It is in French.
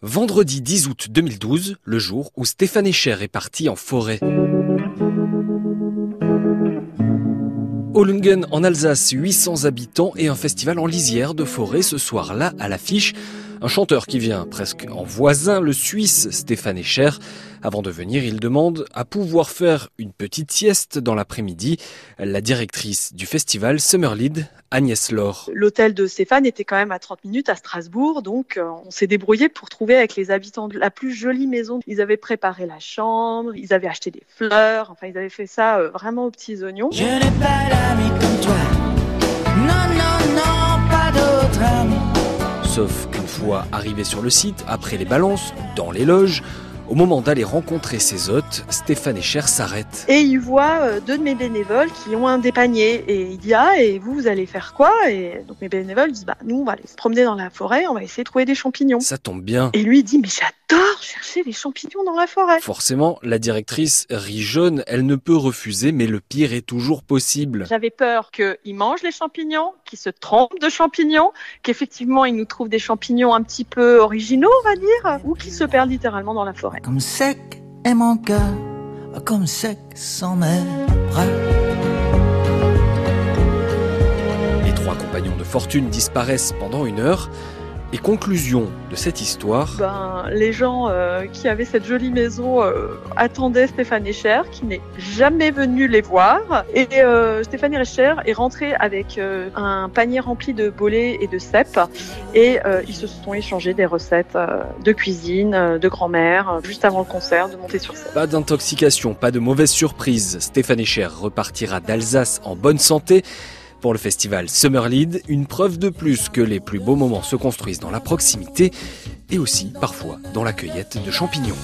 Vendredi 10 août 2012, le jour où Stéphane Echer est parti en forêt. Olungen en Alsace, 800 habitants et un festival en lisière de forêt ce soir-là à l'affiche. Un chanteur qui vient presque en voisin, le Suisse Stéphane Echer. Avant de venir, il demande à pouvoir faire une petite sieste dans l'après-midi. La directrice du festival Summerlead, Agnès Laure. L'hôtel de Stéphane était quand même à 30 minutes à Strasbourg, donc euh, on s'est débrouillé pour trouver avec les habitants la plus jolie maison. Ils avaient préparé la chambre, ils avaient acheté des fleurs, enfin ils avaient fait ça euh, vraiment aux petits oignons. Je n'ai pas d'ami comme toi. Non, non, non, pas d'autre ami. Sauf fois arrivé sur le site, après les balances, dans les loges, au moment d'aller rencontrer ses hôtes, Stéphane Echer s'arrête. Et il voit euh, deux de mes bénévoles qui ont un des paniers. Et il dit Ah, et vous, vous allez faire quoi? Et donc mes bénévoles disent Bah, nous, on va aller se promener dans la forêt, on va essayer de trouver des champignons. Ça tombe bien. Et lui, il dit Mais j'adore chercher les champignons dans la forêt. Forcément, la directrice rit jaune, elle ne peut refuser, mais le pire est toujours possible. J'avais peur qu'ils mangent les champignons, qu'ils se trompent de champignons, qu'effectivement ils nous trouvent des champignons un petit peu originaux, on va dire, ou qu'ils se perdent littéralement dans la forêt. Comme sec est mon cœur, comme sec sont mes bras. Les trois compagnons de fortune disparaissent pendant une heure. Et conclusion de cette histoire, Ben, les gens euh, qui avaient cette jolie maison euh, attendaient Stéphane Echer, qui n'est jamais venu les voir. Et euh, Stéphane Echer est rentré avec un panier rempli de bolets et de cèpes. Et ils se sont échangés des recettes de cuisine, de grand-mère, juste avant le concert, de monter sur scène. pas d'intoxication, pas de mauvaise surprise. Stéphane Echer repartira d'Alsace en bonne santé. Pour le festival Summer Lead, une preuve de plus que les plus beaux moments se construisent dans la proximité et aussi parfois dans la cueillette de champignons.